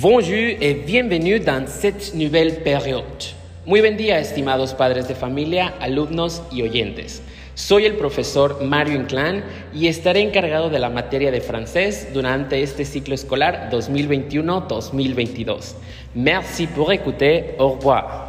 Bonjour et bienvenue dans cette nouvelle période. Muy buen día, estimados padres de familia, alumnos y oyentes. Soy el profesor Mario Inclán y estaré encargado de la materia de francés durante este ciclo escolar 2021-2022. Merci pour écouter. Au revoir.